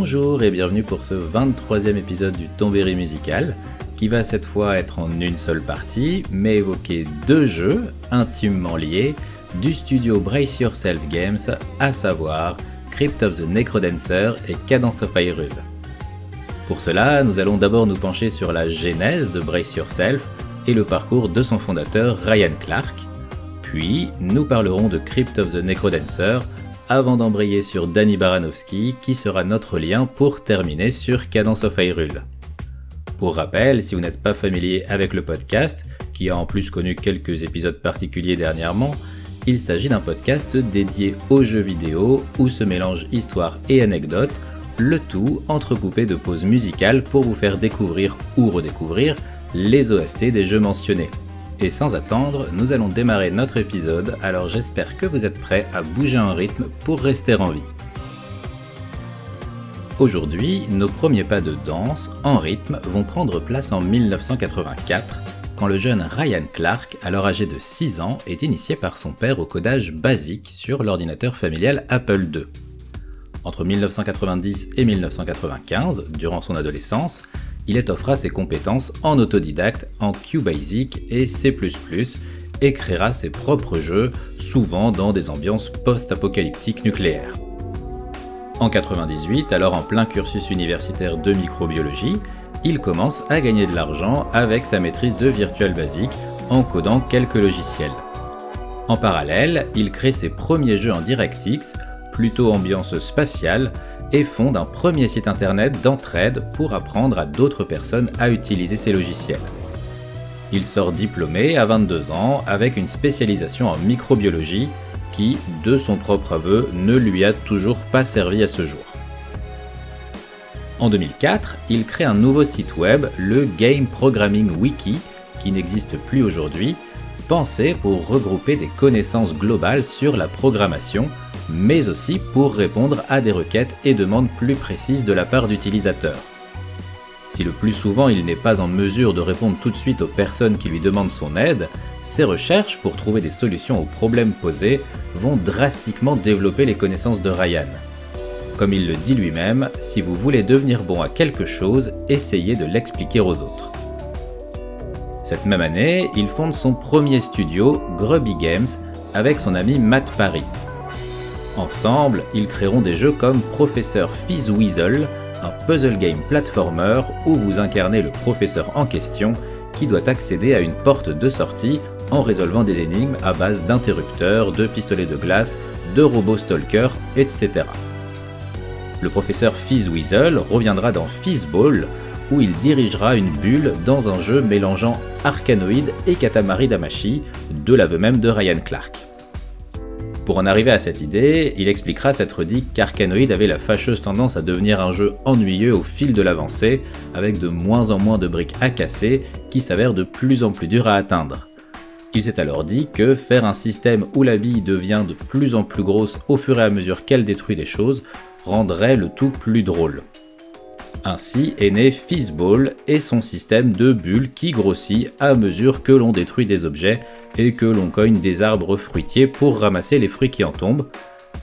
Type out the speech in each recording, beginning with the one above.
Bonjour et bienvenue pour ce 23e épisode du Tombéry musical, qui va cette fois être en une seule partie, mais évoquer deux jeux intimement liés du studio Brace Yourself Games, à savoir Crypt of the Necrodancer et Cadence of Hyrule. Pour cela, nous allons d'abord nous pencher sur la genèse de Brace Yourself et le parcours de son fondateur Ryan Clark, puis nous parlerons de Crypt of the Necrodancer avant d'embrayer sur Danny Baranowski qui sera notre lien pour terminer sur Cadence of Hyrule. Pour rappel, si vous n'êtes pas familier avec le podcast, qui a en plus connu quelques épisodes particuliers dernièrement, il s'agit d'un podcast dédié aux jeux vidéo où se mélangent histoire et anecdotes, le tout entrecoupé de pauses musicales pour vous faire découvrir ou redécouvrir les OST des jeux mentionnés. Et sans attendre, nous allons démarrer notre épisode, alors j'espère que vous êtes prêts à bouger en rythme pour rester en vie. Aujourd'hui, nos premiers pas de danse en rythme vont prendre place en 1984, quand le jeune Ryan Clark, alors âgé de 6 ans, est initié par son père au codage basique sur l'ordinateur familial Apple II. Entre 1990 et 1995, durant son adolescence, il étoffera ses compétences en autodidacte en QBasic et C++ et créera ses propres jeux, souvent dans des ambiances post-apocalyptiques nucléaires. En 98, alors en plein cursus universitaire de microbiologie, il commence à gagner de l'argent avec sa maîtrise de Virtual Basic en codant quelques logiciels. En parallèle, il crée ses premiers jeux en DirectX, plutôt ambiance spatiale, et fonde un premier site internet d'entraide pour apprendre à d'autres personnes à utiliser ses logiciels. Il sort diplômé à 22 ans avec une spécialisation en microbiologie qui, de son propre aveu, ne lui a toujours pas servi à ce jour. En 2004, il crée un nouveau site web, le Game Programming Wiki, qui n'existe plus aujourd'hui, pensé pour regrouper des connaissances globales sur la programmation, mais aussi pour répondre à des requêtes et demandes plus précises de la part d'utilisateurs. Si le plus souvent il n'est pas en mesure de répondre tout de suite aux personnes qui lui demandent son aide, ses recherches pour trouver des solutions aux problèmes posés vont drastiquement développer les connaissances de Ryan. Comme il le dit lui-même, si vous voulez devenir bon à quelque chose, essayez de l'expliquer aux autres. Cette même année, il fonde son premier studio, Grubby Games, avec son ami Matt Parry. Ensemble, ils créeront des jeux comme Professeur Weasel, un puzzle game platformer où vous incarnez le professeur en question qui doit accéder à une porte de sortie en résolvant des énigmes à base d'interrupteurs, de pistolets de glace, de robots stalkers, etc le professeur Weasel reviendra dans Fizzball, où il dirigera une bulle dans un jeu mélangeant Arkanoid et Katamari Damashi, de l'aveu même de Ryan Clark. Pour en arriver à cette idée, il expliquera s'être dit qu'Arkanoid avait la fâcheuse tendance à devenir un jeu ennuyeux au fil de l'avancée, avec de moins en moins de briques à casser qui s'avèrent de plus en plus dures à atteindre. Il s'est alors dit que faire un système où la bille devient de plus en plus grosse au fur et à mesure qu'elle détruit des choses rendrait le tout plus drôle. Ainsi est né Fizzball et son système de bulles qui grossit à mesure que l'on détruit des objets et que l'on cogne des arbres fruitiers pour ramasser les fruits qui en tombent.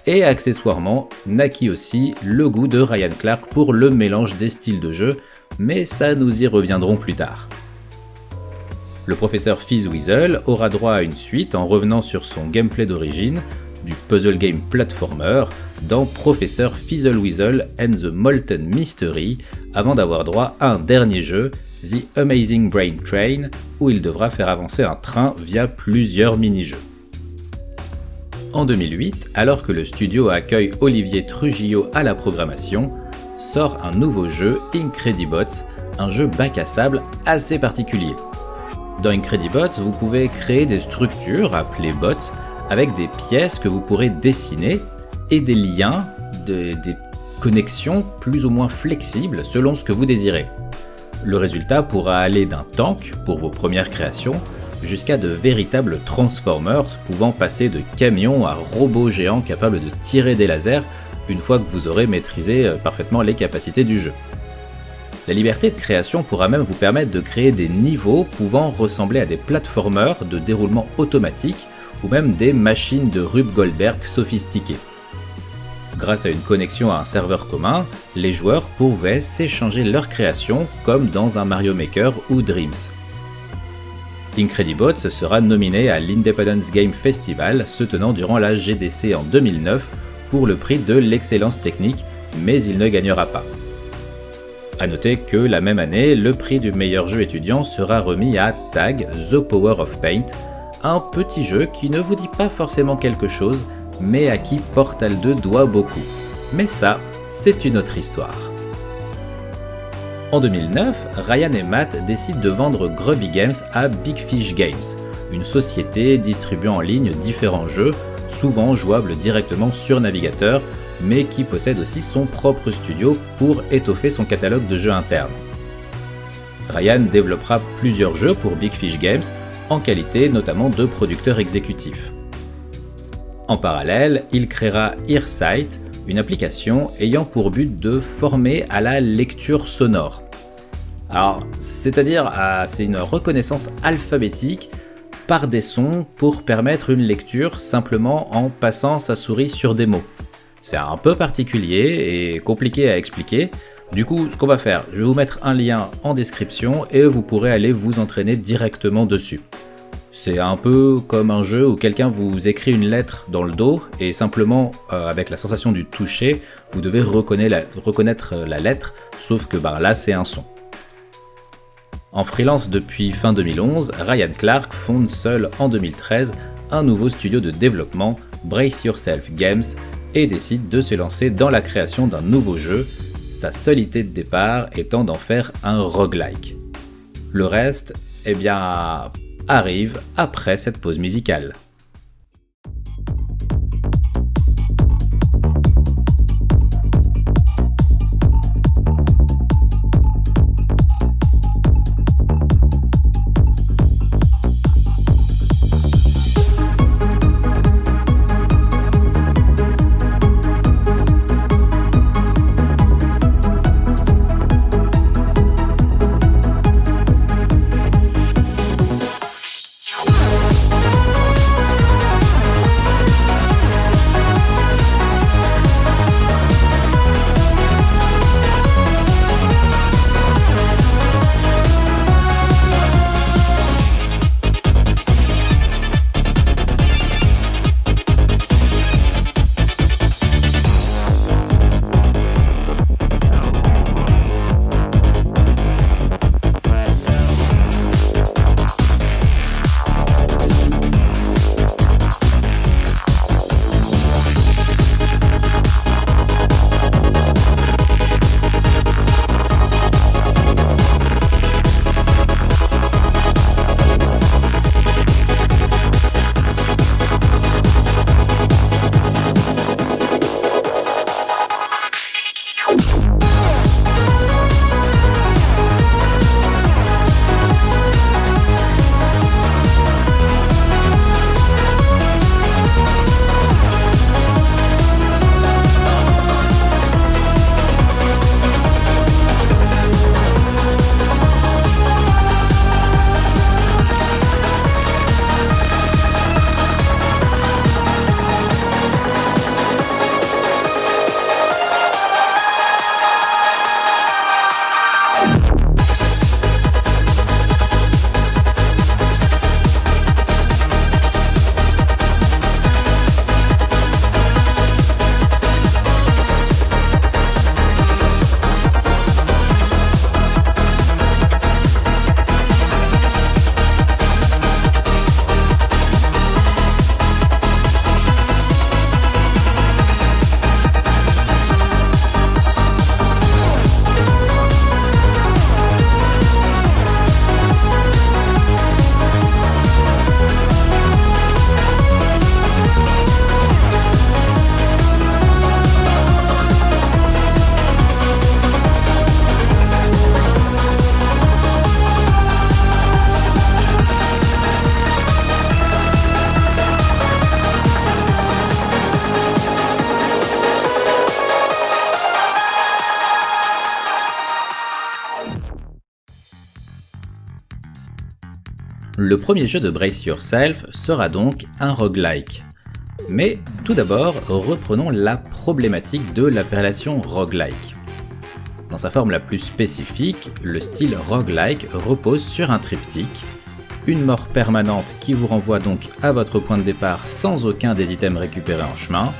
Et accessoirement, naquit aussi le goût de Ryan Clark pour le mélange des styles de jeu, mais ça nous y reviendrons plus tard. Le professeur Fizzweasel aura droit à une suite en revenant sur son gameplay d'origine, du puzzle game platformer dans Professeur Fizzleweasel and the Molten Mystery avant d'avoir droit à un dernier jeu, The Amazing Brain Train, où il devra faire avancer un train via plusieurs mini-jeux. En 2008, alors que le studio accueille Olivier Trujillo à la programmation, sort un nouveau jeu, Incredibots, un jeu bac à sable assez particulier. Dans Incredibots, vous pouvez créer des structures appelées bots avec des pièces que vous pourrez dessiner et des liens, des connexions plus ou moins flexibles selon ce que vous désirez. Le résultat pourra aller d'un tank pour vos premières créations jusqu'à de véritables transformers pouvant passer de camions à robots géants capables de tirer des lasers une fois que vous aurez maîtrisé euh, parfaitement les capacités du jeu. La liberté de création pourra même vous permettre de créer des niveaux pouvant ressembler à des platformers de déroulement automatique ou même des machines de Rube Goldberg sophistiquées. Grâce à une connexion à un serveur commun, les joueurs pouvaient s'échanger leurs créations comme dans un Mario Maker ou Dreams. Incredibots sera nominé à l'Independence Game Festival se tenant durant la GDC en 2009 pour le prix de l'excellence technique, mais il ne gagnera pas. A noter que la même année, le prix du meilleur jeu étudiant sera remis à Tag The Power of Paint, un petit jeu qui ne vous dit pas forcément quelque chose, mais à qui Portal 2 doit beaucoup. Mais ça, c'est une autre histoire. En 2009, Ryan et Matt décident de vendre Grubby Games à Big Fish Games, une société distribuant en ligne différents jeux, souvent jouables directement sur navigateur, mais qui possède aussi son propre studio pour étoffer son catalogue de jeux internes. Ryan développera plusieurs jeux pour Big Fish Games, en qualité notamment de producteur exécutif. En parallèle, il créera Earsight, une application ayant pour but de former à la lecture sonore. Alors, c'est-à-dire, c'est une reconnaissance alphabétique par des sons pour permettre une lecture simplement en passant sa souris sur des mots. C'est un peu particulier et compliqué à expliquer. Du coup, ce qu'on va faire, je vais vous mettre un lien en description et vous pourrez aller vous entraîner directement dessus. C'est un peu comme un jeu où quelqu'un vous écrit une lettre dans le dos et simplement euh, avec la sensation du toucher, vous devez reconnaître la, lettre, sauf que bah, là c'est un son. En freelance depuis fin 2011, Ryan Clark fonde seul en 2013 un nouveau studio de développement, Brace Yourself Games, et décide de se lancer dans la création d'un nouveau jeu, sa seule idée de départ étant d'en faire un roguelike. Le reste, eh bien, arrive après cette pause musicale. Le premier jeu de Brace Yourself sera donc un roguelike. Mais tout d'abord, reprenons la problématique de l'appellation roguelike. Dans sa forme la plus spécifique, le style roguelike repose sur un triptyque, une mort permanente qui vous renvoie donc à votre point de départ sans aucun des items récupérés en chemin,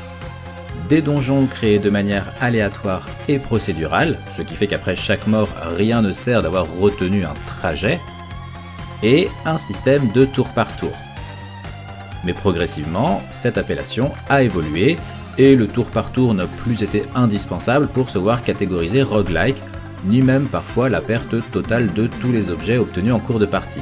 des donjons créés de manière aléatoire et procédurale, ce qui fait qu'après chaque mort, rien ne sert d'avoir retenu un trajet, et un système de tour par tour. Mais progressivement, cette appellation a évolué et le tour par tour n'a plus été indispensable pour se voir catégoriser roguelike, ni même parfois la perte totale de tous les objets obtenus en cours de partie.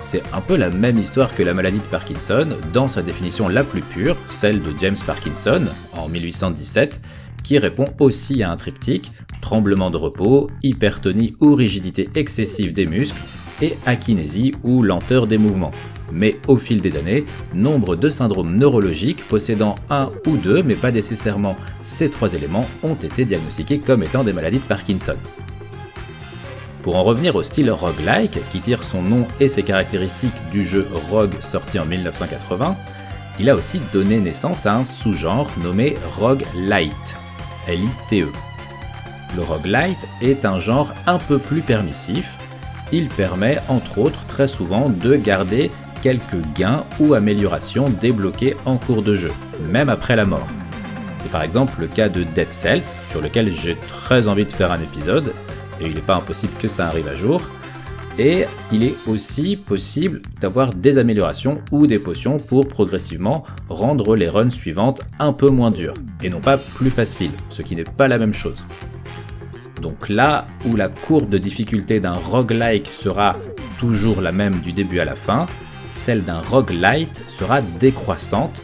C'est un peu la même histoire que la maladie de Parkinson, dans sa définition la plus pure, celle de James Parkinson, en 1817, qui répond aussi à un triptyque, tremblement de repos, hypertonie ou rigidité excessive des muscles, et akinésie ou lenteur des mouvements. Mais au fil des années, nombre de syndromes neurologiques possédant un ou deux, mais pas nécessairement ces trois éléments, ont été diagnostiqués comme étant des maladies de Parkinson. Pour en revenir au style roguelike, qui tire son nom et ses caractéristiques du jeu Rogue sorti en 1980, il a aussi donné naissance à un sous-genre nommé roguelite, L-I-T-E. Le roguelite est un genre un peu plus permissif, il permet entre autres très souvent de garder quelques gains ou améliorations débloqués en cours de jeu, même après la mort. C'est par exemple le cas de Dead Cells, sur lequel j'ai très envie de faire un épisode, et il n'est pas impossible que ça arrive à jour. Et il est aussi possible d'avoir des améliorations ou des potions pour progressivement rendre les runs suivantes un peu moins dures, et non pas plus faciles, ce qui n'est pas la même chose. Donc là où la courbe de difficulté d'un roguelike sera toujours la même du début à la fin, celle d'un roguelite sera décroissante,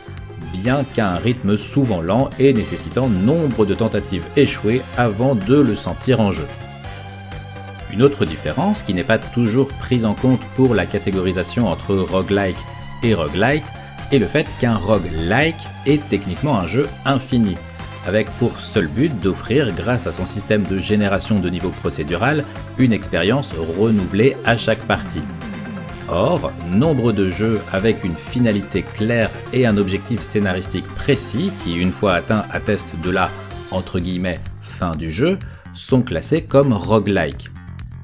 bien qu'à un rythme souvent lent et nécessitant nombre de tentatives échouées avant de le sentir en jeu. Une autre différence qui n'est pas toujours prise en compte pour la catégorisation entre roguelike et roguelite est le fait qu'un roguelike est techniquement un jeu infini, avec pour seul but d'offrir, grâce à son système de génération de niveau procédural, une expérience renouvelée à chaque partie. Or, nombre de jeux avec une finalité claire et un objectif scénaristique précis, qui une fois atteint atteste de la entre guillemets fin du jeu, sont classés comme roguelike.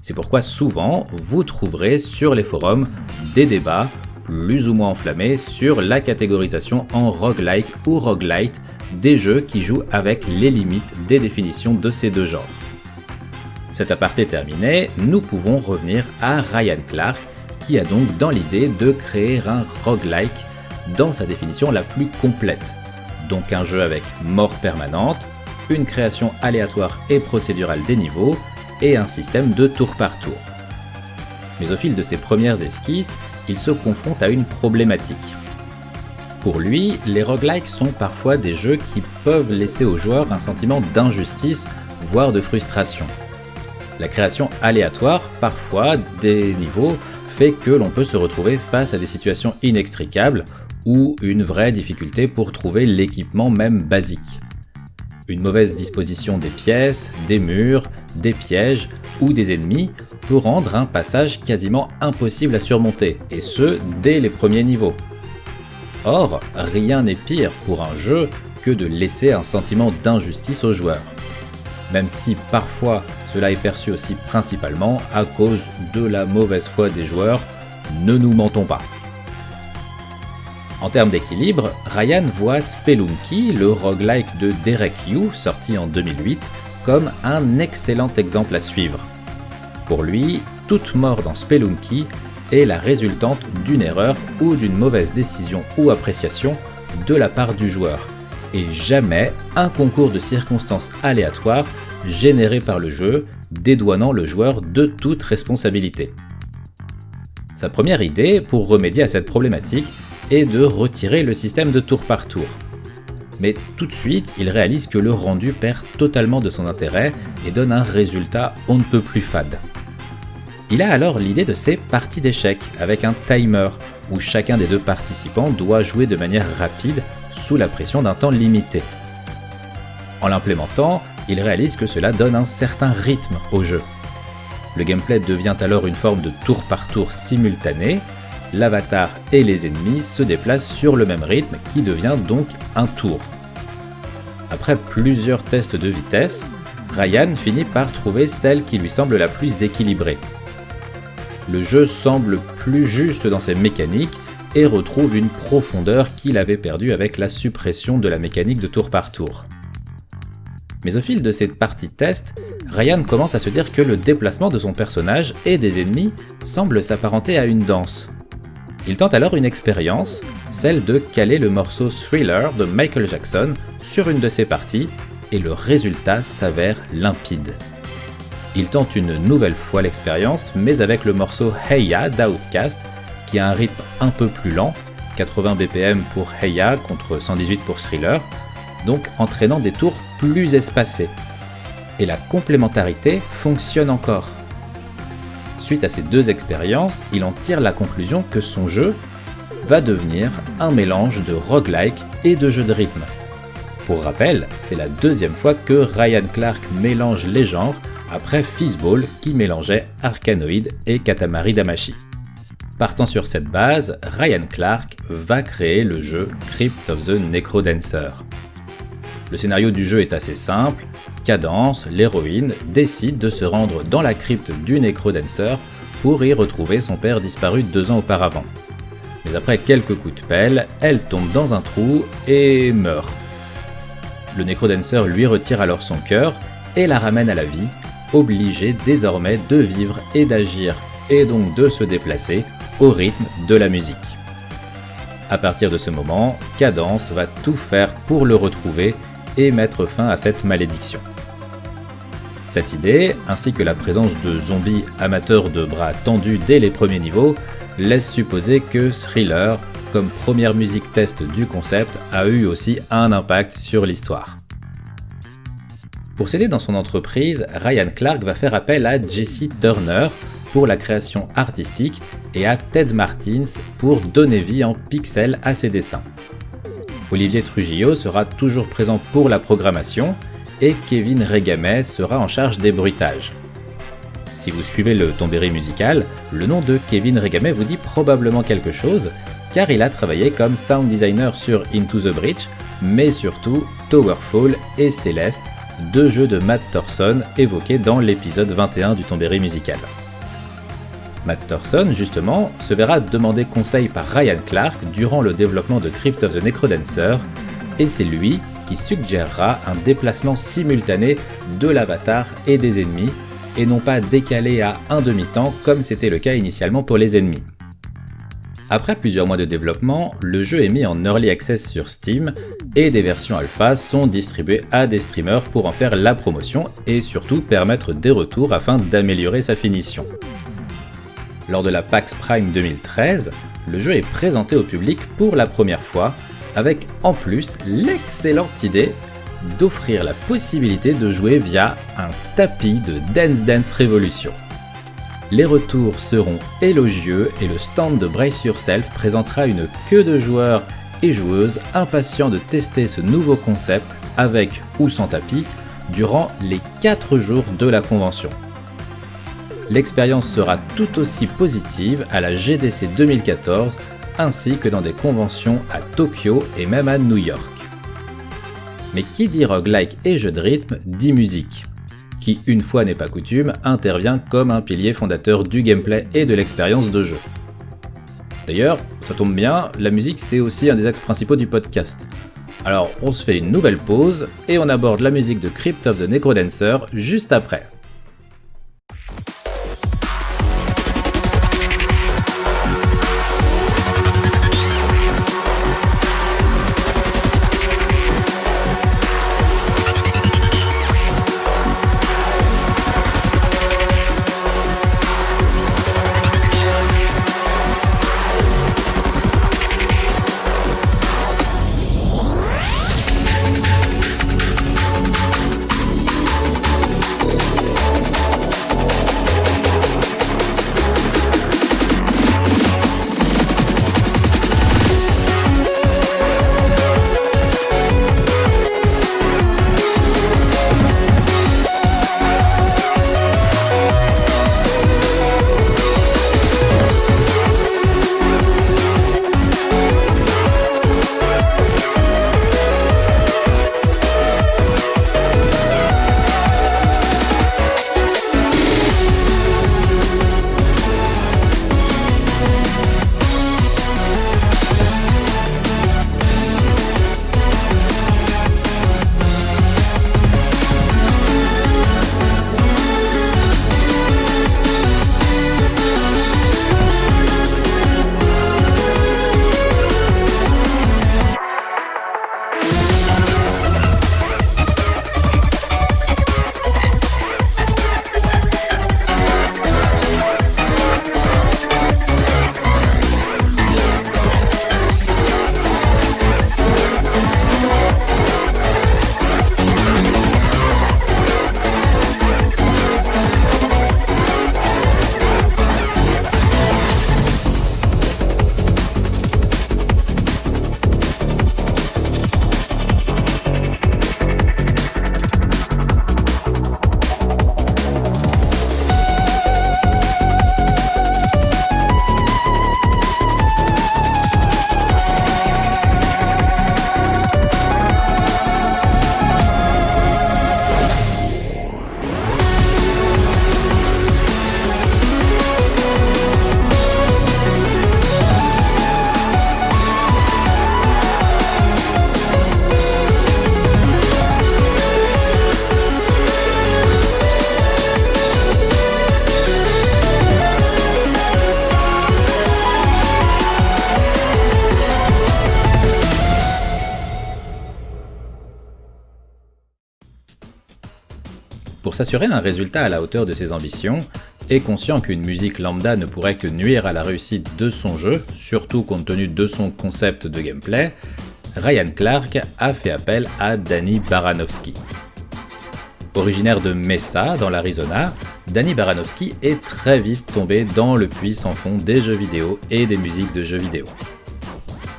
C'est pourquoi souvent vous trouverez sur les forums des débats plus ou moins enflammés sur la catégorisation en roguelike ou roguelite des jeux qui jouent avec les limites des définitions de ces deux genres. Cet aparté terminé, nous pouvons revenir à Ryan Clark, qui a donc dans l'idée de créer un roguelike dans sa définition la plus complète. Donc un jeu avec mort permanente, une création aléatoire et procédurale des niveaux, et un système de tour par tour. Mais au fil de ses premières esquisses, il se confronte à une problématique. Pour lui, les roguelikes sont parfois des jeux qui peuvent laisser aux joueurs un sentiment d'injustice, voire de frustration. La création aléatoire, parfois, des niveaux, fait que l'on peut se retrouver face à des situations inextricables ou une vraie difficulté pour trouver l'équipement même basique. Une mauvaise disposition des pièces, des murs, des pièges ou des ennemis peut rendre un passage quasiment impossible à surmonter, et ce dès les premiers niveaux. Or, rien n'est pire pour un jeu que de laisser un sentiment d'injustice aux joueurs. Même si parfois cela est perçu aussi principalement à cause de la mauvaise foi des joueurs, ne nous mentons pas. En termes d'équilibre, Ryan voit Spelunky, le roguelike de Derek Yu, sorti en 2008, comme un excellent exemple à suivre. Pour lui, toute mort dans Spelunky la résultante d'une erreur ou d'une mauvaise décision ou appréciation de la part du joueur, et jamais un concours de circonstances aléatoires généré par le jeu, dédouanant le joueur de toute responsabilité. Sa première idée pour remédier à cette problématique est de retirer le système de tour par tour. Mais tout de suite, il réalise que le rendu perd totalement de son intérêt et donne un résultat on ne peut plus fade. Il a alors l'idée de ces parties d'échecs avec un timer où chacun des deux participants doit jouer de manière rapide sous la pression d'un temps limité. En l'implémentant, il réalise que cela donne un certain rythme au jeu. Le gameplay devient alors une forme de tour par tour simultané l'avatar et les ennemis se déplacent sur le même rythme qui devient donc un tour. Après plusieurs tests de vitesse, Ryan finit par trouver celle qui lui semble la plus équilibrée. Le jeu semble plus juste dans ses mécaniques et retrouve une profondeur qu'il avait perdue avec la suppression de la mécanique de tour par tour. Mais au fil de cette partie test, Ryan commence à se dire que le déplacement de son personnage et des ennemis semble s'apparenter à une danse. Il tente alors une expérience, celle de caler le morceau Thriller de Michael Jackson sur une de ses parties, et le résultat s'avère limpide. Il tente une nouvelle fois l'expérience, mais avec le morceau Hey Ya d'Outcast, qui a un rythme un peu plus lent, 80 BPM pour Hey Ya contre 118 pour Thriller, donc entraînant des tours plus espacés. Et la complémentarité fonctionne encore. Suite à ces deux expériences, il en tire la conclusion que son jeu va devenir un mélange de roguelike et de jeu de rythme. Pour rappel, c'est la deuxième fois que Ryan Clark mélange les genres après Fizzball qui mélangeait Arkanoid et Katamari Damashi. Partant sur cette base, Ryan Clark va créer le jeu Crypt of the Necrodancer. Le scénario du jeu est assez simple, Cadence, l'héroïne, décide de se rendre dans la crypte du Necrodancer pour y retrouver son père disparu deux ans auparavant. Mais après quelques coups de pelle, elle tombe dans un trou et meurt. Le Necrodancer lui retire alors son cœur et la ramène à la vie, obligée désormais de vivre et d'agir et donc de se déplacer au rythme de la musique. À partir de ce moment, Cadence va tout faire pour le retrouver et mettre fin à cette malédiction. Cette idée, ainsi que la présence de zombies amateurs de bras tendus dès les premiers niveaux, laisse supposer que Thriller, comme première musique test du concept, a eu aussi un impact sur l'histoire. Pour s'aider dans son entreprise, Ryan Clark va faire appel à Jesse Turner pour la création artistique et à Ted Martins pour donner vie en pixels à ses dessins. Olivier Trujillo sera toujours présent pour la programmation et Kevin Regamet sera en charge des bruitages. Si vous suivez le Tombéry musical, le nom de Kevin Regamet vous dit probablement quelque chose, car il a travaillé comme sound designer sur Into the Breach, mais surtout Towerfall et Celeste, deux jeux de Matt Thorson évoqués dans l'épisode 21 du Tombéry musical. Matt Thorson, justement, se verra demander conseil par Ryan Clark durant le développement de Crypt of the Necrodancer, et c'est lui qui suggérera un déplacement simultané de l'avatar et des ennemis, et non pas décalé à un demi-temps comme c'était le cas initialement pour les ennemis. Après plusieurs mois de développement, le jeu est mis en early access sur Steam et des versions alpha sont distribuées à des streamers pour en faire la promotion et surtout permettre des retours afin d'améliorer sa finition. Lors de la PAX Prime 2013, le jeu est présenté au public pour la première fois avec en plus l'excellente idée d'offrir la possibilité de jouer via un tapis de Dance Dance Revolution. Les retours seront élogieux et le stand de Brace Yourself présentera une queue de joueurs et joueuses impatients de tester ce nouveau concept avec ou sans tapis durant les 4 jours de la convention. L'expérience sera tout aussi positive à la GDC 2014 ainsi que dans des conventions à Tokyo et même à New York. Mais qui dit roguelike et jeu de rythme dit musique, qui une fois n'est pas coutume intervient comme un pilier fondateur du gameplay et de l'expérience de jeu. D'ailleurs, ça tombe bien, la musique c'est aussi un des axes principaux du podcast. Alors on se fait une nouvelle pause et on aborde la musique de Crypt of the Necrodancer juste après. Pour s'assurer un résultat à la hauteur de ses ambitions, et conscient qu'une musique lambda ne pourrait que nuire à la réussite de son jeu, surtout compte tenu de son concept de gameplay, Ryan Clark a fait appel à Danny Baranowski. Originaire de Mesa, dans l'Arizona, Danny Baranowski est très vite tombé dans le puits sans fond des jeux vidéo et des musiques de jeux vidéo.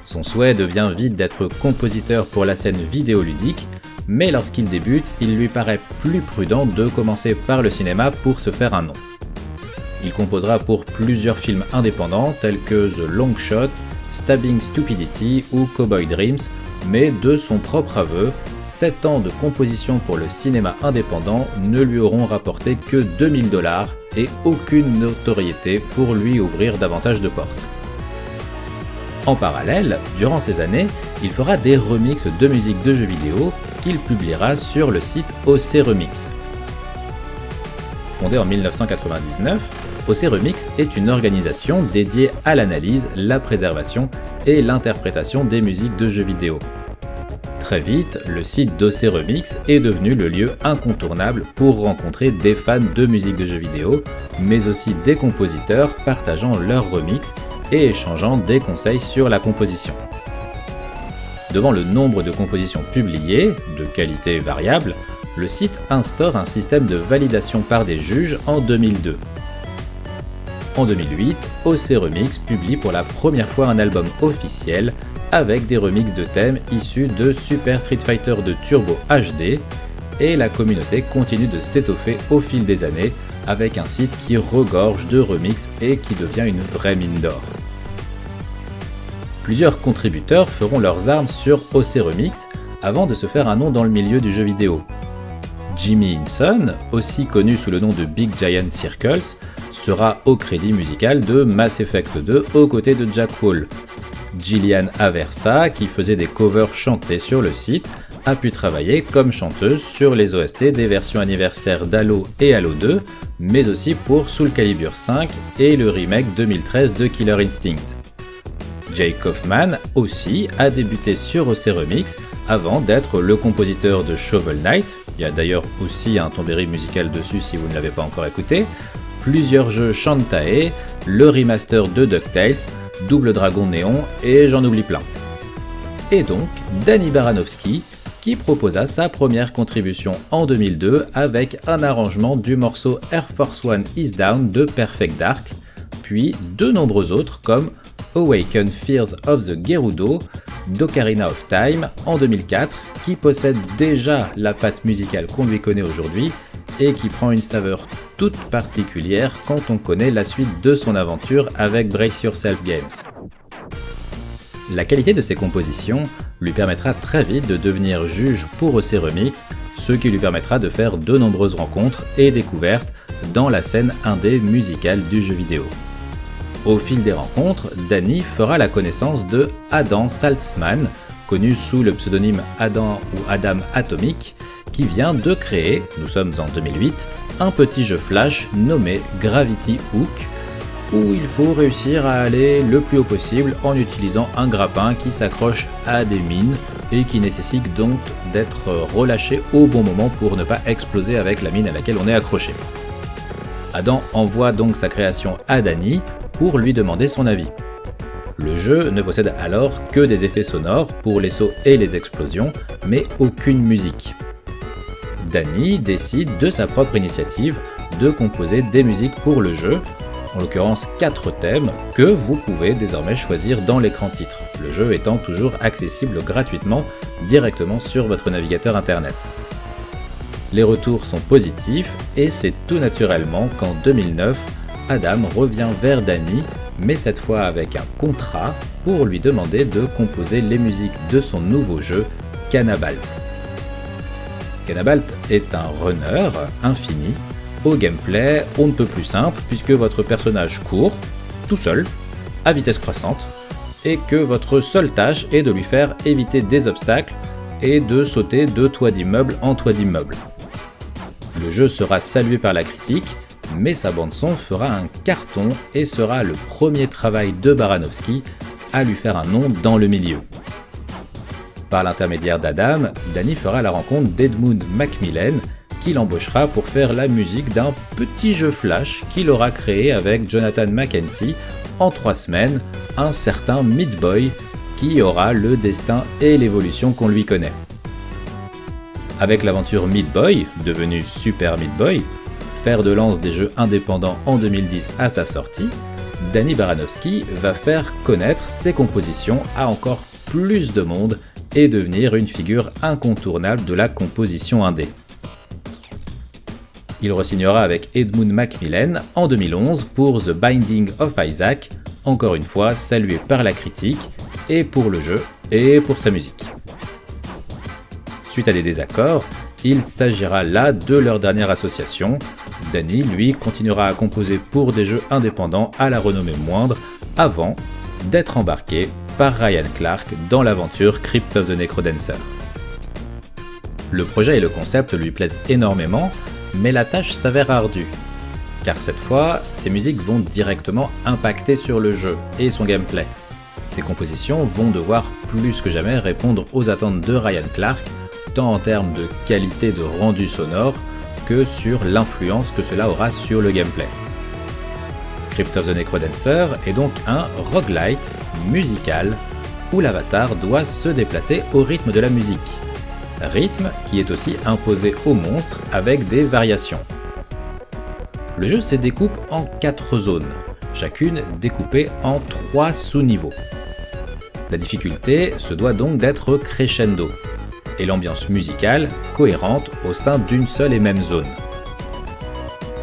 Son souhait devient vite d'être compositeur pour la scène vidéoludique, mais lorsqu'il débute, il lui paraît plus prudent de commencer par le cinéma pour se faire un nom. Il composera pour plusieurs films indépendants tels que The Long Shot, Stabbing Stupidity ou Cowboy Dreams, mais de son propre aveu, 7 ans de composition pour le cinéma indépendant ne lui auront rapporté que 2000 dollars et aucune notoriété pour lui ouvrir davantage de portes. En parallèle, durant ces années, il fera des remixes de musique de jeux vidéo qu'il publiera sur le site OC Remix. Fondé en 1999, OC Remix est une organisation dédiée à l'analyse, la préservation et l'interprétation des musiques de jeux vidéo. Très vite, le site d'OC Remix est devenu le lieu incontournable pour rencontrer des fans de musique de jeux vidéo, mais aussi des compositeurs partageant leurs remix et échangeant des conseils sur la composition. Devant le nombre de compositions publiées, de qualité variable, le site instaure un système de validation par des juges en 2002. En 2008, OC Remix publie pour la première fois un album officiel avec des remixes de thèmes issus de Super Street Fighter de Turbo HD, et la communauté continue de s'étoffer au fil des années avec un site qui regorge de remixes et qui devient une vraie mine d'or. Plusieurs contributeurs feront leurs armes sur OC Remix avant de se faire un nom dans le milieu du jeu vidéo. Jimmy Hinson, aussi connu sous le nom de Big Giant Circles, sera au crédit musical de Mass Effect 2 aux côtés de Jack Wall. Gillian Aversa, qui faisait des covers chantés sur le site, a pu travailler comme chanteuse sur les OST des versions anniversaires d'Halo et Halo 2, mais aussi pour Soul Calibur 5 et le remake 2013 de Killer Instinct. Jay Kaufman aussi a débuté sur OC Remix avant d'être le compositeur de Shovel Knight, il y a d'ailleurs aussi un tombéry musical dessus si vous ne l'avez pas encore écouté, plusieurs jeux Shantae, le remaster de DuckTales, Double Dragon Néon et j'en oublie plein. Et donc, Danny Baranowski, qui proposa sa première contribution en 2002 avec un arrangement du morceau Air Force One Is Down de Perfect Dark, puis de nombreux autres comme Awaken Fears of the Gerudo, d'Ocarina of Time en 2004, qui possède déjà la patte musicale qu'on lui connaît aujourd'hui et qui prend une saveur toute particulière quand on connaît la suite de son aventure avec Brace Yourself Games. La qualité de ses compositions lui permettra très vite de devenir juge pour ses remixes, ce qui lui permettra de faire de nombreuses rencontres et découvertes dans la scène indé musicale du jeu vidéo. Au fil des rencontres, Danny fera la connaissance de Adam Saltzman, connu sous le pseudonyme Adam ou Adam Atomic, qui vient de créer, nous sommes en 2008, un petit jeu flash nommé Gravity Hook, où il faut réussir à aller le plus haut possible en utilisant un grappin qui s'accroche à des mines et qui nécessite donc d'être relâché au bon moment pour ne pas exploser avec la mine à laquelle on est accroché. Adam envoie donc sa création à Danny pour lui demander son avis. Le jeu ne possède alors que des effets sonores pour les sauts et les explosions, mais aucune musique. Danny décide de sa propre initiative de composer des musiques pour le jeu, en l'occurrence 4 thèmes que vous pouvez désormais choisir dans l'écran titre, le jeu étant toujours accessible gratuitement directement sur votre navigateur internet. Les retours sont positifs et c'est tout naturellement qu'en 2009, Adam revient vers Danny, mais cette fois avec un contrat pour lui demander de composer les musiques de son nouveau jeu, Canabalt. Canabalt est un runner infini au gameplay on ne peut plus simple puisque votre personnage court tout seul à vitesse croissante et que votre seule tâche est de lui faire éviter des obstacles et de sauter de toit d'immeuble en toit d'immeuble. Le jeu sera salué par la critique, mais sa bande-son fera un carton et sera le premier travail de Baranowski à lui faire un nom dans le milieu. Par l'intermédiaire d'Adam, Danny fera la rencontre d'Edmund Macmillan, qu'il embauchera pour faire la musique d'un petit jeu flash qu'il aura créé avec Jonathan McEntee en trois semaines, un certain Meat Boy qui aura le destin et l'évolution qu'on lui connaît. Avec l'aventure Meat Boy, devenu Super Meat Boy, fer de lance des jeux indépendants en 2010 à sa sortie, Danny Baranowski va faire connaître ses compositions à encore plus de monde et devenir une figure incontournable de la composition indé. Il resignera avec Edmund Macmillan en 2011 pour The Binding of Isaac, encore une fois salué par la critique, et pour le jeu, et pour sa musique. Suite à des désaccords, il s'agira là de leur dernière association. Danny, lui, continuera à composer pour des jeux indépendants à la renommée moindre avant d'être embarqué par Ryan Clark dans l'aventure Crypt of the Necrodancer. Le projet et le concept lui plaisent énormément, mais la tâche s'avère ardue. Car cette fois, ces musiques vont directement impacter sur le jeu et son gameplay. Ces compositions vont devoir plus que jamais répondre aux attentes de Ryan Clark, tant en termes de qualité de rendu sonore que sur l'influence que cela aura sur le gameplay. Crypt of the Necrodancer est donc un roguelite musical où l'avatar doit se déplacer au rythme de la musique. Rythme qui est aussi imposé aux monstres avec des variations. Le jeu se découpe en 4 zones, chacune découpée en 3 sous-niveaux. La difficulté se doit donc d'être crescendo, et l'ambiance musicale cohérente au sein d'une seule et même zone.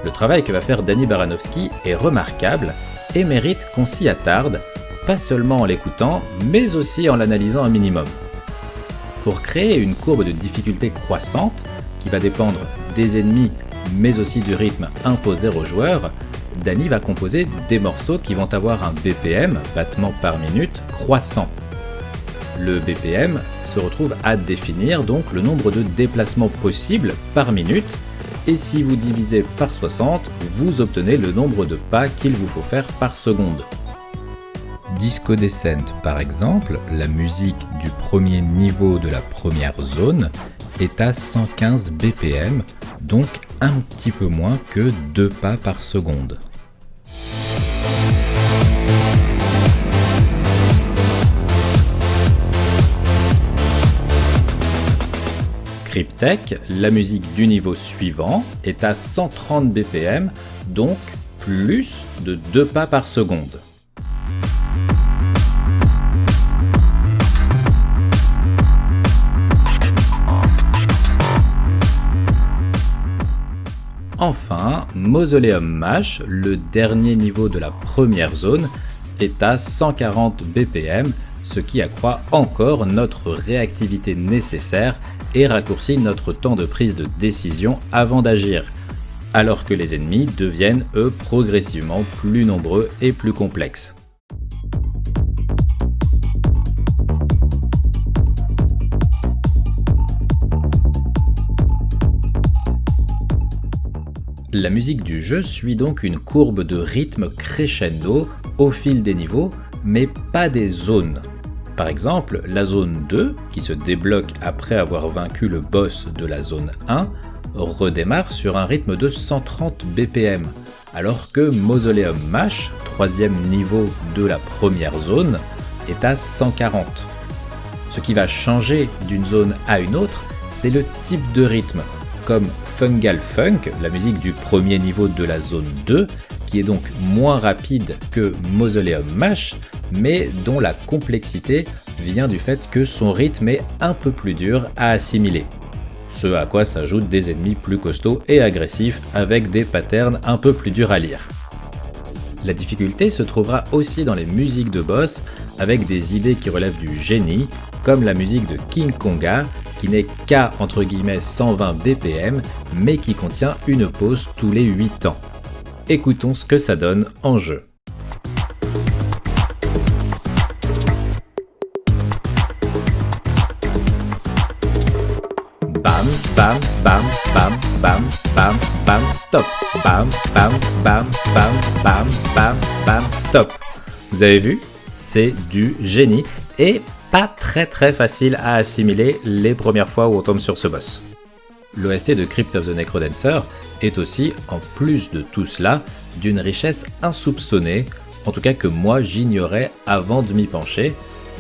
Le travail que va faire Danny Baranowski est remarquable et mérite qu'on s'y attarde, pas seulement en l'écoutant, mais aussi en l'analysant un minimum. Pour créer une courbe de difficulté croissante, qui va dépendre des ennemis mais aussi du rythme imposé aux joueurs, Danny va composer des morceaux qui vont avoir un BPM, battement par minute, croissant. Le BPM se retrouve à définir donc le nombre de déplacements possibles par minute, et si vous divisez par 60, vous obtenez le nombre de pas qu'il vous faut faire par seconde. Disco Descent par exemple, la musique du premier niveau de la première zone, est à 115 BPM, donc un petit peu moins que 2 pas par seconde. Cryptech, la musique du niveau suivant, est à 130 BPM, donc plus de 2 pas par seconde. Enfin, Mausoleum Mash, le dernier niveau de la première zone, est à 140 BPM, ce qui accroît encore notre réactivité nécessaire et raccourcit notre temps de prise de décision avant d'agir, alors que les ennemis deviennent eux progressivement plus nombreux et plus complexes. La musique du jeu suit donc une courbe de rythme crescendo au fil des niveaux, mais pas des zones. Par exemple, la zone 2, qui se débloque après avoir vaincu le boss de la zone 1, redémarre sur un rythme de 130 BPM, alors que Mausoleum Mash, troisième niveau de la première zone, est à 140. Ce qui va changer d'une zone à une autre, c'est le type de rythme, comme Fungal Funk, la musique du premier niveau de la zone 2, qui est donc moins rapide que Mausoleum Mash, mais dont la complexité vient du fait que son rythme est un peu plus dur à assimiler. Ce à quoi s'ajoutent des ennemis plus costauds et agressifs avec des patterns un peu plus durs à lire. La difficulté se trouvera aussi dans les musiques de boss, avec des idées qui relèvent du génie, comme la musique de King Konga, qui n'est qu'à entre guillemets 120 BPM, mais qui contient une pause tous les 8 ans. Écoutons ce que ça donne en jeu. Bam, bam, bam, bam, bam, bam, stop. Bam, bam, bam, bam, bam, bam, bam, stop. Vous avez vu? C'est du génie et pas très très facile à assimiler les premières fois où on tombe sur ce boss. L'OST de Crypt of the Necrodancer est aussi, en plus de tout cela, d'une richesse insoupçonnée, en tout cas que moi j'ignorais avant de m'y pencher,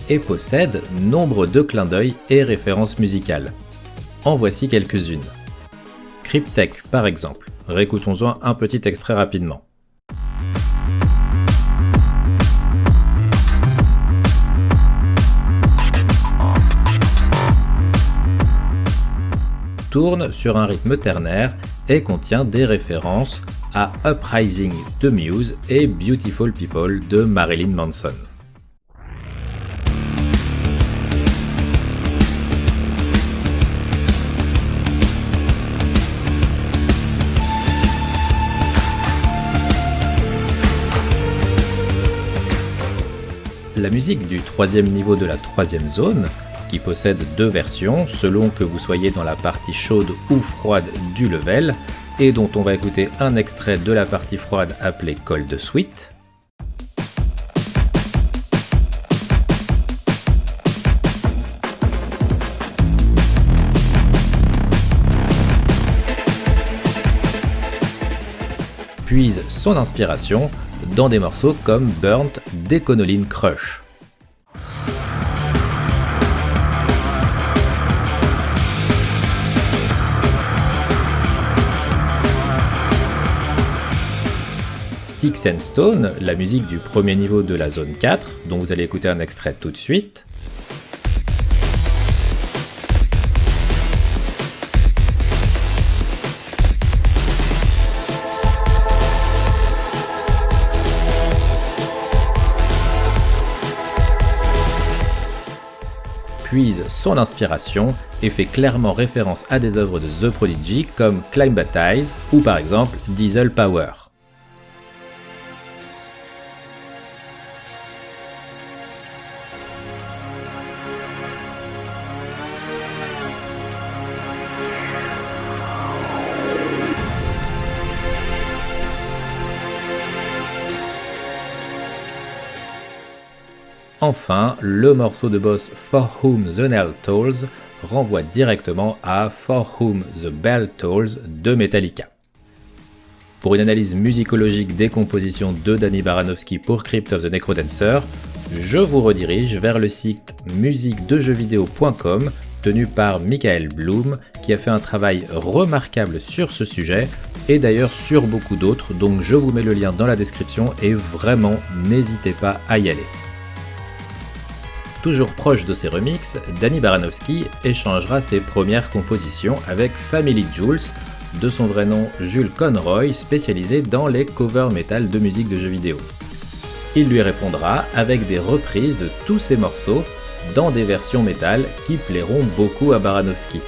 et possède nombre de clins d'œil et références musicales. En voici quelques-unes. Cryptech par exemple, réécoutons-en un petit extrait rapidement. tourne sur un rythme ternaire et contient des références à Uprising de Muse et Beautiful People de Marilyn Manson. La musique du troisième niveau de la troisième zone qui possède deux versions selon que vous soyez dans la partie chaude ou froide du level, et dont on va écouter un extrait de la partie froide appelée Cold Suite. puise son inspiration dans des morceaux comme Burnt d'Econoline Crush. Sticks and Stone, la musique du premier niveau de la zone 4, dont vous allez écouter un extrait tout de suite. Son inspiration et fait clairement référence à des œuvres de The Prodigy comme Climb Baptize ou par exemple Diesel Power. Le morceau de boss For Whom the Knell Tolls renvoie directement à For Whom the Bell Tolls de Metallica. Pour une analyse musicologique des compositions de Danny Baranowski pour Crypt of the Necrodancer, je vous redirige vers le site musiquedejeuxvideo.com tenu par Michael Bloom qui a fait un travail remarquable sur ce sujet et d'ailleurs sur beaucoup d'autres donc je vous mets le lien dans la description et vraiment n'hésitez pas à y aller. Toujours proche de ses remixes, Danny Baranowski échangera ses premières compositions avec Family Jules, de son vrai nom Jules Conroy, spécialisé dans les covers metal de musique de jeux vidéo. Il lui répondra avec des reprises de tous ses morceaux dans des versions métal qui plairont beaucoup à Baranowski.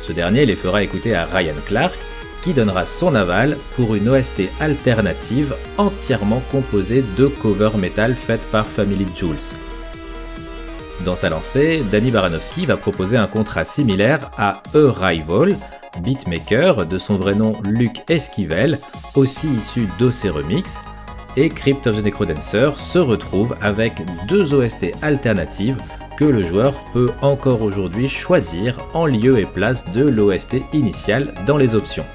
Ce dernier les fera écouter à Ryan Clark, qui donnera son aval pour une OST alternative entièrement composée de covers metal faites par Family Jules. Dans sa lancée, Danny Baranowski va proposer un contrat similaire à Arrival, beatmaker de son vrai nom Luc Esquivel, aussi issu d'OC Remix, et Crypt of the Necrodancer se retrouve avec deux OST alternatives que le joueur peut encore aujourd'hui choisir en lieu et place de l'OST initiale dans les options.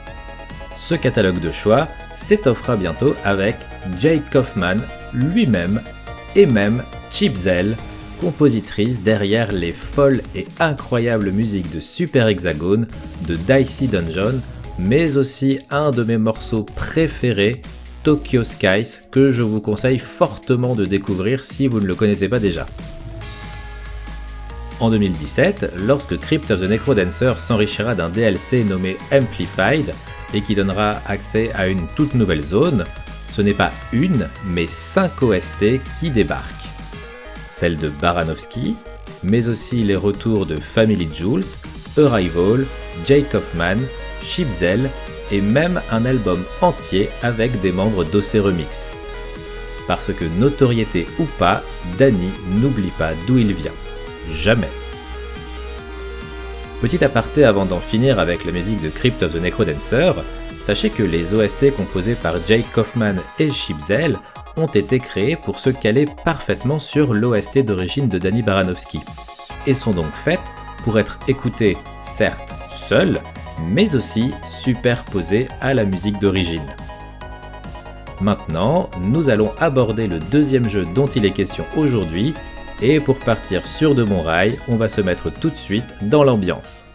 Ce catalogue de choix s'étoffera bientôt avec Jake Kaufman lui-même et même Chipzel, compositrice derrière les folles et incroyables musiques de Super Hexagone, de Dicey Dungeon, mais aussi un de mes morceaux préférés, Tokyo Skies, que je vous conseille fortement de découvrir si vous ne le connaissez pas déjà. En 2017, lorsque Crypt of the Necrodancer s'enrichira d'un DLC nommé Amplified et qui donnera accès à une toute nouvelle zone, ce n'est pas une, mais 5 OST qui débarquent celle de Baranowski, mais aussi les retours de Family Jules, Arrival, Jake Hoffman, Chipzel et même un album entier avec des membres d'OC Remix. Parce que notoriété ou pas, Danny n'oublie pas d'où il vient. Jamais. Petit aparté avant d'en finir avec la musique de Crypt of the Necrodancer, sachez que les OST composés par Jake Kaufman et Chipzel ont été créés pour se caler parfaitement sur l'OST d'origine de Danny Baranowski, et sont donc faites pour être écoutées certes seules, mais aussi superposé à la musique d'origine. Maintenant, nous allons aborder le deuxième jeu dont il est question aujourd'hui, et pour partir sur de bons rails, on va se mettre tout de suite dans l'ambiance.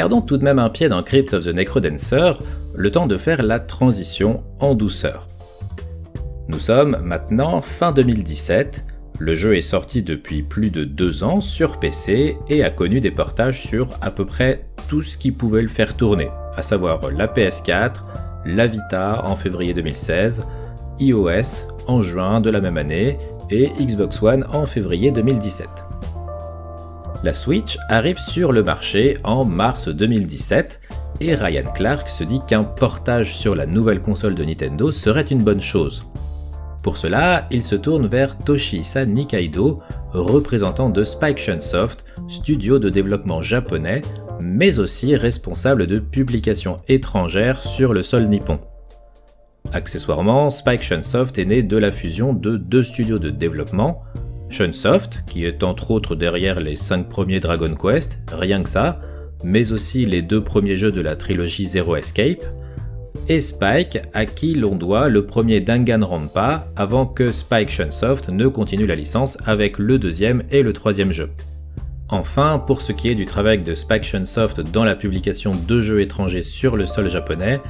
Gardons tout de même un pied dans Crypt of the Necrodancer, le temps de faire la transition en douceur. Nous sommes maintenant fin 2017, le jeu est sorti depuis plus de deux ans sur PC et a connu des portages sur à peu près tout ce qui pouvait le faire tourner. à savoir la PS4, la Vita en février 2016, iOS en juin de la même année et Xbox One en février 2017. La Switch arrive sur le marché en mars 2017 et Ryan Clark se dit qu'un portage sur la nouvelle console de Nintendo serait une bonne chose. Pour cela, il se tourne vers Toshihisa Nikaido, représentant de Spike Chunsoft, studio de développement japonais, mais aussi responsable de publications étrangères sur le sol nippon. Accessoirement, Spike Chunsoft est né de la fusion de deux studios de développement, Chunsoft, qui est entre autres derrière les 5 premiers Dragon Quest, rien que ça, mais aussi les deux premiers jeux de la trilogie Zero Escape, et Spike, à qui l'on doit le premier Danganronpa avant que Spike Chunsoft ne continue la licence avec le deuxième et le troisième jeu. Enfin, pour ce qui est du travail de Spike Chunsoft dans la publication de jeux étrangers sur le sol japonais,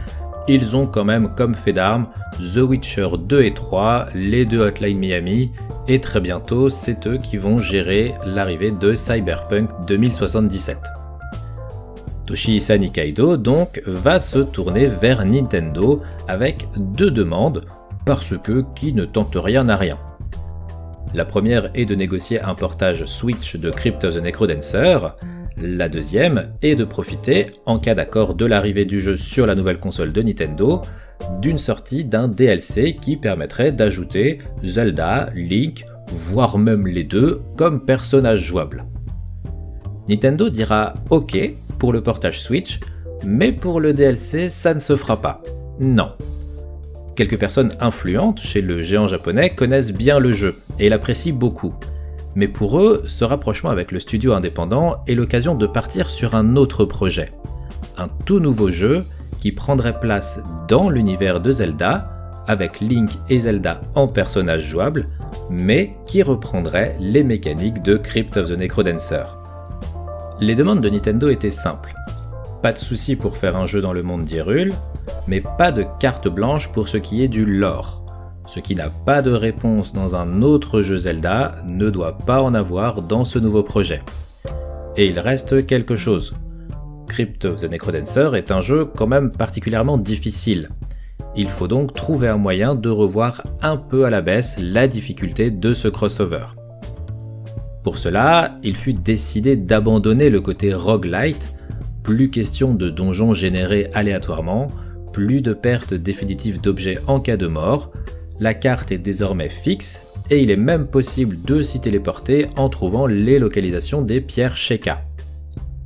ils ont quand même comme fait d'armes The Witcher 2 et 3, les deux Hotline Miami, et très bientôt c'est eux qui vont gérer l'arrivée de Cyberpunk 2077. Toshihisa Nikaido donc va se tourner vers Nintendo avec deux demandes, parce que qui ne tente rien à rien. La première est de négocier un portage Switch de Crypt of the Necrodancer, la deuxième est de profiter, en cas d'accord de l'arrivée du jeu sur la nouvelle console de Nintendo, d'une sortie d'un DLC qui permettrait d'ajouter Zelda, Link, voire même les deux comme personnages jouables. Nintendo dira OK pour le portage Switch, mais pour le DLC, ça ne se fera pas. Non. Quelques personnes influentes chez le géant japonais connaissent bien le jeu et l'apprécient beaucoup. Mais pour eux, ce rapprochement avec le studio indépendant est l'occasion de partir sur un autre projet. Un tout nouveau jeu qui prendrait place dans l'univers de Zelda, avec Link et Zelda en personnages jouables, mais qui reprendrait les mécaniques de Crypt of the Necrodancer. Les demandes de Nintendo étaient simples. Pas de souci pour faire un jeu dans le monde d'Hyrule, mais pas de carte blanche pour ce qui est du lore. Ce qui n'a pas de réponse dans un autre jeu Zelda ne doit pas en avoir dans ce nouveau projet. Et il reste quelque chose. Crypt of the Necrodancer est un jeu quand même particulièrement difficile. Il faut donc trouver un moyen de revoir un peu à la baisse la difficulté de ce crossover. Pour cela, il fut décidé d'abandonner le côté roguelite, plus question de donjons générés aléatoirement, plus de perte définitive d'objets en cas de mort, la carte est désormais fixe et il est même possible de s'y téléporter en trouvant les localisations des pierres Sheka.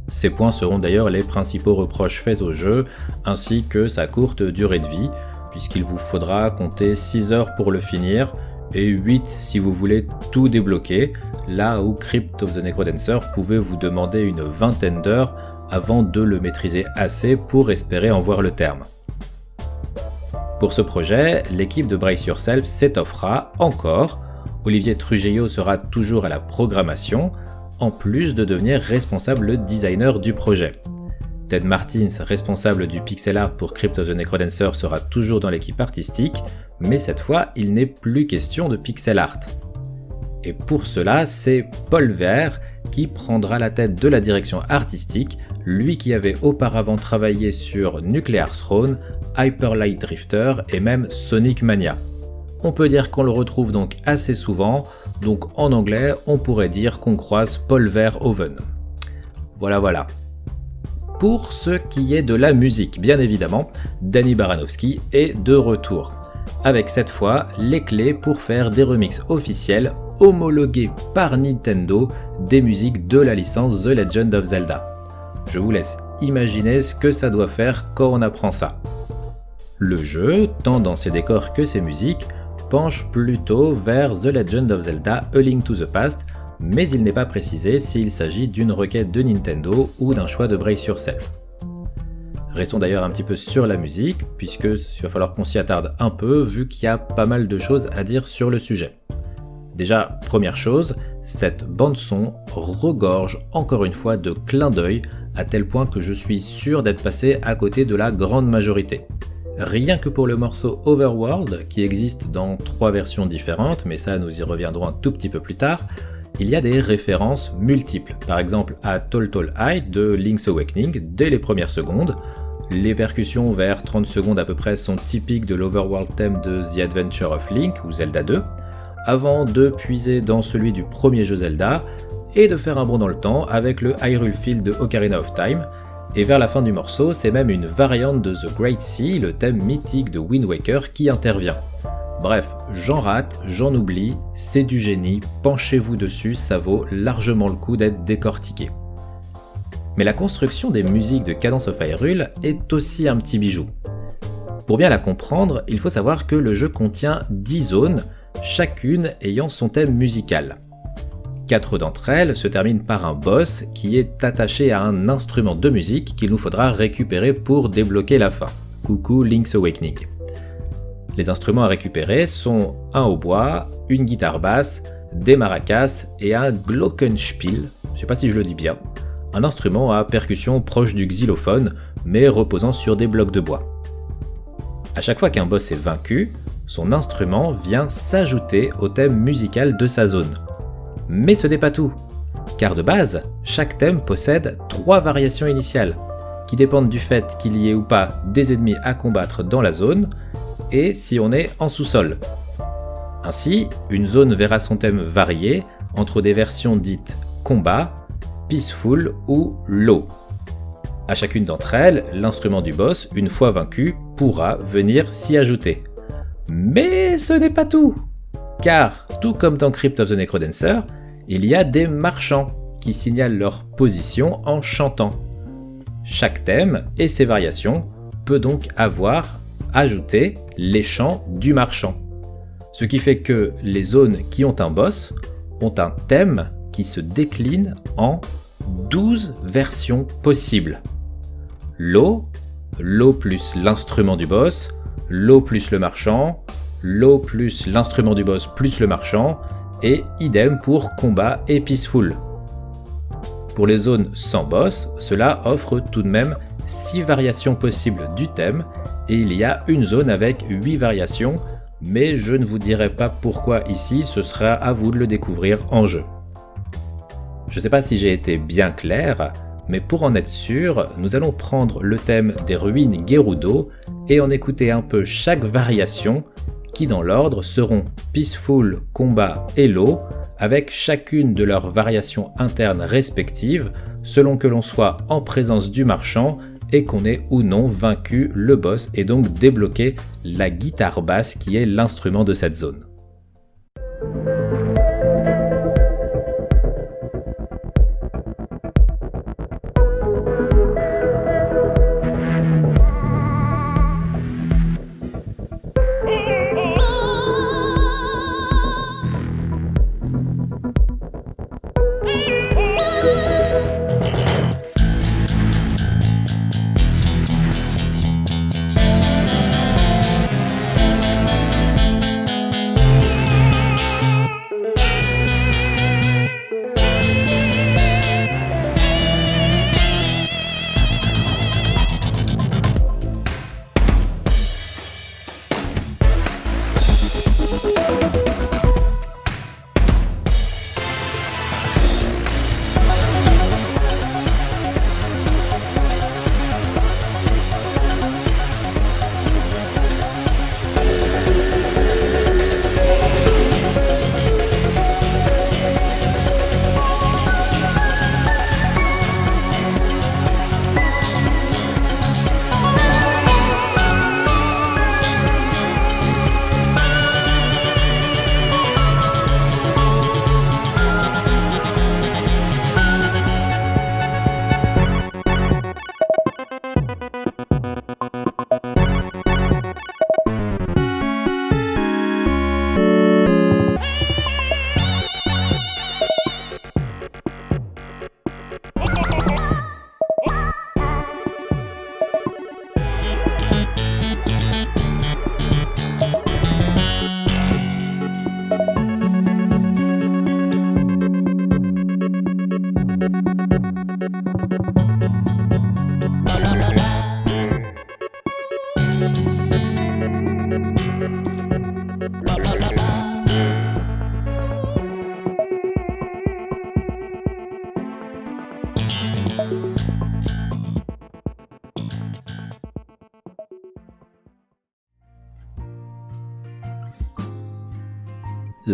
Ces points seront d'ailleurs les principaux reproches faits au jeu, ainsi que sa courte durée de vie, puisqu'il vous faudra compter 6 heures pour le finir, et 8 si vous voulez tout débloquer, là où Crypt of the Necrodancer pouvait vous demander une vingtaine d'heures avant de le maîtriser assez pour espérer en voir le terme. Pour ce projet, l'équipe de Brace Yourself s'étoffera encore. Olivier Trujillo sera toujours à la programmation, en plus de devenir responsable designer du projet. Ted Martins, responsable du pixel art pour Crypt of the Necrodancer, sera toujours dans l'équipe artistique, mais cette fois, il n'est plus question de pixel art. Et pour cela, c'est Paul Vert qui prendra la tête de la direction artistique, lui qui avait auparavant travaillé sur Nuclear Throne, Hyper Light Drifter et même Sonic Mania. On peut dire qu'on le retrouve donc assez souvent, donc en anglais on pourrait dire qu'on croise Paul Verhoeven. Voilà voilà. Pour ce qui est de la musique, bien évidemment, Danny Baranowski est de retour. Avec cette fois les clés pour faire des remixes officiels homologués par Nintendo des musiques de la licence The Legend of Zelda. Je vous laisse imaginer ce que ça doit faire quand on apprend ça. Le jeu, tant dans ses décors que ses musiques, penche plutôt vers The Legend of Zelda A Link to the Past, mais il n'est pas précisé s'il s'agit d'une requête de Nintendo ou d'un choix de Brace Yourself. Restons d'ailleurs un petit peu sur la musique, puisque il va falloir qu'on s'y attarde un peu, vu qu'il y a pas mal de choses à dire sur le sujet. Déjà, première chose, cette bande-son regorge encore une fois de clins d'œil, à tel point que je suis sûr d'être passé à côté de la grande majorité. Rien que pour le morceau Overworld, qui existe dans trois versions différentes, mais ça nous y reviendrons un tout petit peu plus tard, il y a des références multiples, par exemple à Tall Tall High de Link's Awakening dès les premières secondes, Les percussions vers 30 secondes à peu près sont typiques de l'Overworld theme de The Adventure of Link ou Zelda 2, avant de puiser dans celui du premier jeu Zelda et de faire un bond dans le temps avec le Hyrule Field de Ocarina of Time. Et vers la fin du morceau, c'est même une variante de The Great Sea, le thème mythique de Wind Waker, qui intervient. Bref, j'en rate, j'en oublie, c'est du génie, penchez-vous dessus, ça vaut largement le coup d'être décortiqué. Mais la construction des musiques de Cadence of Hyrule est aussi un petit bijou. Pour bien la comprendre, il faut savoir que le jeu contient 10 zones, chacune ayant son thème musical. Quatre d'entre elles se terminent par un boss qui est attaché à un instrument de musique qu'il nous faudra récupérer pour débloquer la fin. Coucou Link's Awakening. Les instruments à récupérer sont un hautbois, une guitare basse, des maracas et un glockenspiel, je sais pas si je le dis bien, un instrument à percussion proche du xylophone mais reposant sur des blocs de bois. À chaque fois qu'un boss est vaincu, son instrument vient s'ajouter au thème musical de sa zone. Mais ce n'est pas tout, car de base, chaque thème possède trois variations initiales, qui dépendent du fait qu'il y ait ou pas des ennemis à combattre dans la zone, et si on est en sous-sol. Ainsi, une zone verra son thème varier entre des versions dites combat, peaceful ou low. À chacune d'entre elles, l'instrument du boss, une fois vaincu, pourra venir s'y ajouter. Mais ce n'est pas tout car, tout comme dans Crypt of the Necrodancer, il y a des marchands qui signalent leur position en chantant. Chaque thème et ses variations peut donc avoir ajouté les chants du marchand. Ce qui fait que les zones qui ont un boss ont un thème qui se décline en 12 versions possibles. L'eau, l'eau plus l'instrument du boss, l'eau plus le marchand, l'eau plus l'instrument du boss plus le marchand, et idem pour combat et peaceful. Pour les zones sans boss, cela offre tout de même 6 variations possibles du thème, et il y a une zone avec 8 variations, mais je ne vous dirai pas pourquoi ici, ce sera à vous de le découvrir en jeu. Je ne sais pas si j'ai été bien clair, mais pour en être sûr, nous allons prendre le thème des ruines Gerudo et en écouter un peu chaque variation qui dans l'ordre seront Peaceful, Combat et Low, avec chacune de leurs variations internes respectives, selon que l'on soit en présence du marchand et qu'on ait ou non vaincu le boss et donc débloqué la guitare basse qui est l'instrument de cette zone.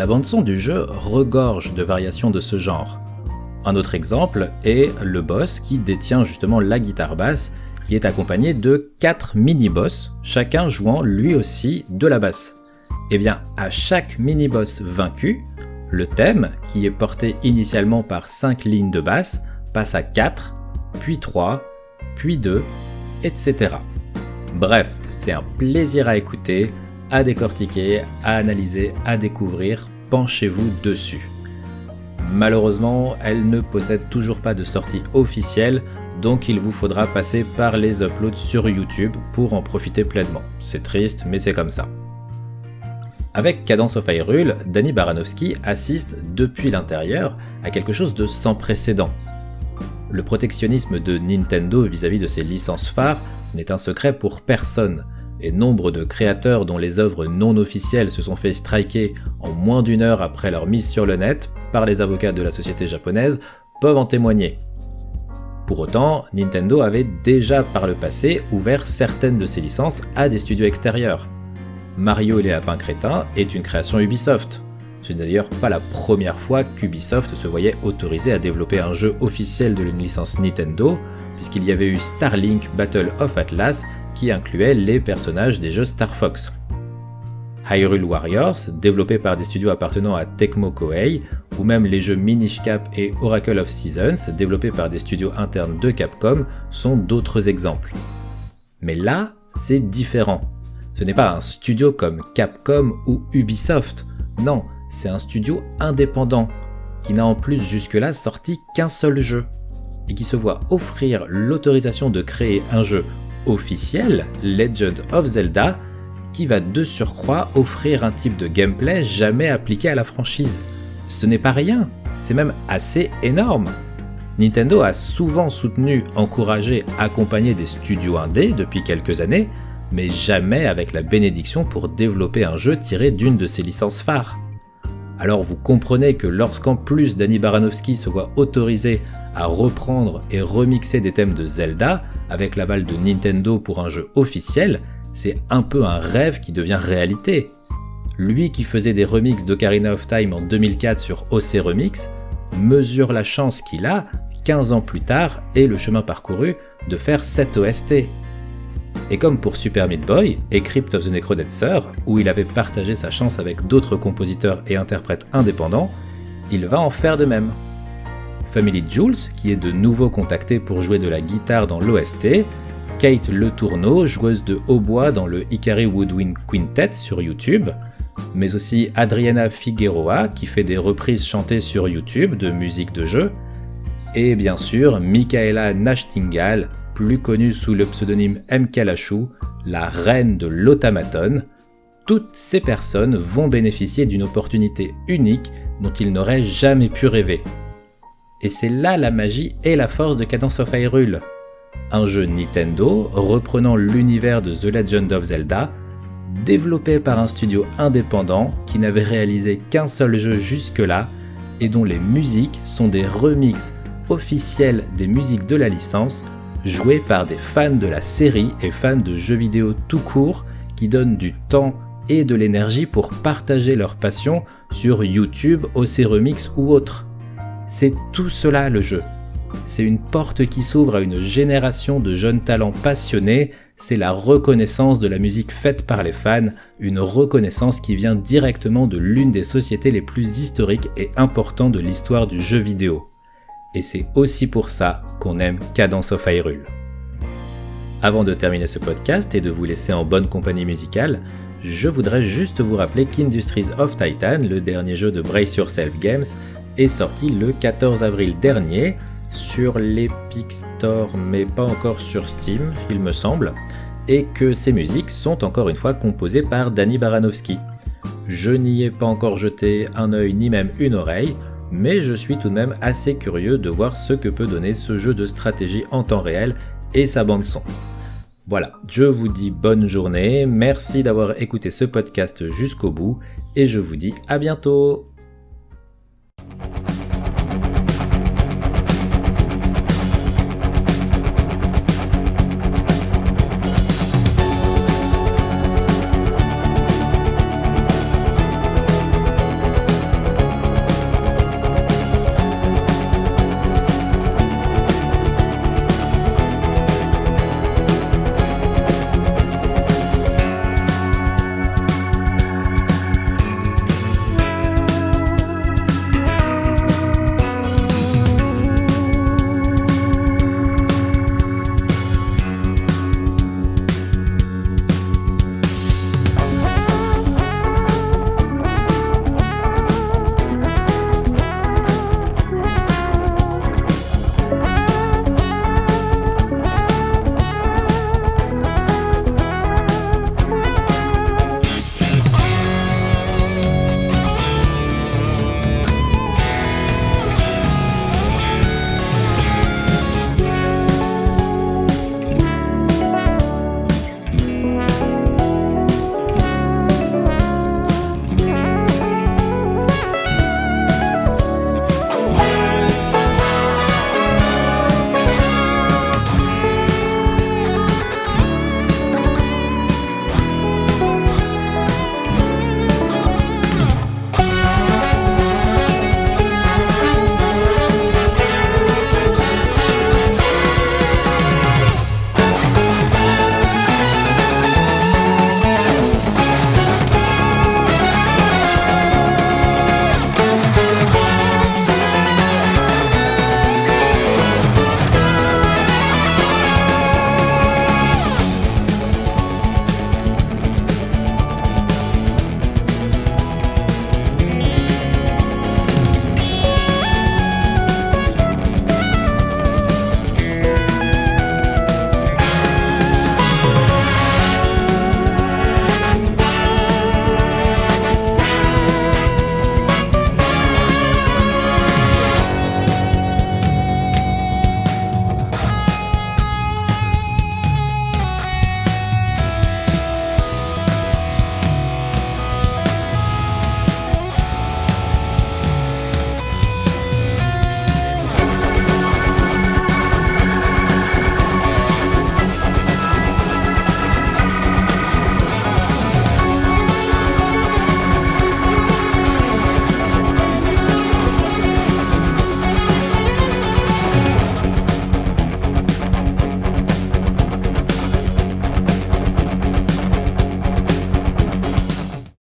La bande-son du jeu regorge de variations de ce genre. Un autre exemple est le boss qui détient justement la guitare basse, qui est accompagné de 4 mini-boss, chacun jouant lui aussi de la basse. Et eh bien, à chaque mini-boss vaincu, le thème, qui est porté initialement par 5 lignes de basse, passe à 4, puis 3, puis 2, etc. Bref, c'est un plaisir à écouter, à décortiquer, à analyser, à découvrir, penchez-vous dessus. Malheureusement, elle ne possède toujours pas de sortie officielle, donc il vous faudra passer par les uploads sur YouTube pour en profiter pleinement. C'est triste, mais c'est comme ça. Avec Cadence of Hyrule, Danny Baranowski assiste depuis l'intérieur à quelque chose de sans précédent. Le protectionnisme de Nintendo vis-à-vis -vis de ses licences phares n'est un secret pour personne, et nombre de créateurs dont les œuvres non officielles se sont fait striker en moins d'une heure après leur mise sur le net par les avocats de la société japonaise peuvent en témoigner. Pour autant, Nintendo avait déjà par le passé ouvert certaines de ses licences à des studios extérieurs. Mario et les lapins crétins est une création Ubisoft. Ce n'est d'ailleurs pas la première fois qu'Ubisoft se voyait autorisé à développer un jeu officiel de une licence Nintendo, puisqu'il y avait eu Starlink Battle of Atlas qui incluait les personnages des jeux Star Fox. Hyrule Warriors, développé par des studios appartenant à Tecmo Koei, ou même les jeux Minish Cap et Oracle of Seasons, développés par des studios internes de Capcom, sont d'autres exemples. Mais là, c'est différent. Ce n'est pas un studio comme Capcom ou Ubisoft, non, c'est un studio indépendant, qui n'a en plus jusque-là sorti qu'un seul jeu, et qui se voit offrir l'autorisation de créer un jeu officiel, Legend of Zelda, qui va de surcroît offrir un type de gameplay jamais appliqué à la franchise. Ce n'est pas rien, c'est même assez énorme. Nintendo a souvent soutenu, encouragé, accompagné des studios indés depuis quelques années, mais jamais avec la bénédiction pour développer un jeu tiré d'une de ses licences phares. Alors vous comprenez que lorsqu'en plus Danny Baranowski se voit autorisé à reprendre et remixer des thèmes de Zelda avec l'aval de Nintendo pour un jeu officiel, c'est un peu un rêve qui devient réalité. Lui qui faisait des remixes d'Ocarina of Time en 2004 sur OC Remix, mesure la chance qu'il a, 15 ans plus tard, et le chemin parcouru, de faire cette OST. Et comme pour Super Meat Boy et Crypt of the Necrodancer, où il avait partagé sa chance avec d'autres compositeurs et interprètes indépendants, il va en faire de même. Family Jules, qui est de nouveau contacté pour jouer de la guitare dans l'OST, Kate Le Tourneau, joueuse de hautbois dans le Ikari Woodwind Quintet sur YouTube, mais aussi Adriana Figueroa qui fait des reprises chantées sur YouTube de musique de jeu, et bien sûr Michaela Nashtingal, plus connue sous le pseudonyme M. Kalachou, la reine de l'autamaton. Toutes ces personnes vont bénéficier d'une opportunité unique dont ils n'auraient jamais pu rêver. Et c'est là la magie et la force de Cadence of Hyrule. Un jeu Nintendo reprenant l'univers de The Legend of Zelda, développé par un studio indépendant qui n'avait réalisé qu'un seul jeu jusque-là et dont les musiques sont des remixes officiels des musiques de la licence jouées par des fans de la série et fans de jeux vidéo tout court qui donnent du temps et de l'énergie pour partager leur passion sur YouTube, OC Remix ou autre. C'est tout cela le jeu. C'est une porte qui s'ouvre à une génération de jeunes talents passionnés, c'est la reconnaissance de la musique faite par les fans, une reconnaissance qui vient directement de l'une des sociétés les plus historiques et importantes de l'histoire du jeu vidéo. Et c'est aussi pour ça qu'on aime Cadence of Hyrule. Avant de terminer ce podcast et de vous laisser en bonne compagnie musicale, je voudrais juste vous rappeler qu'Industries of Titan, le dernier jeu de Brace Yourself Games, est sorti le 14 avril dernier sur l'Epic Store mais pas encore sur Steam il me semble et que ces musiques sont encore une fois composées par Danny Baranowski. Je n'y ai pas encore jeté un œil ni même une oreille, mais je suis tout de même assez curieux de voir ce que peut donner ce jeu de stratégie en temps réel et sa bande son. Voilà, je vous dis bonne journée, merci d'avoir écouté ce podcast jusqu'au bout et je vous dis à bientôt Thank you.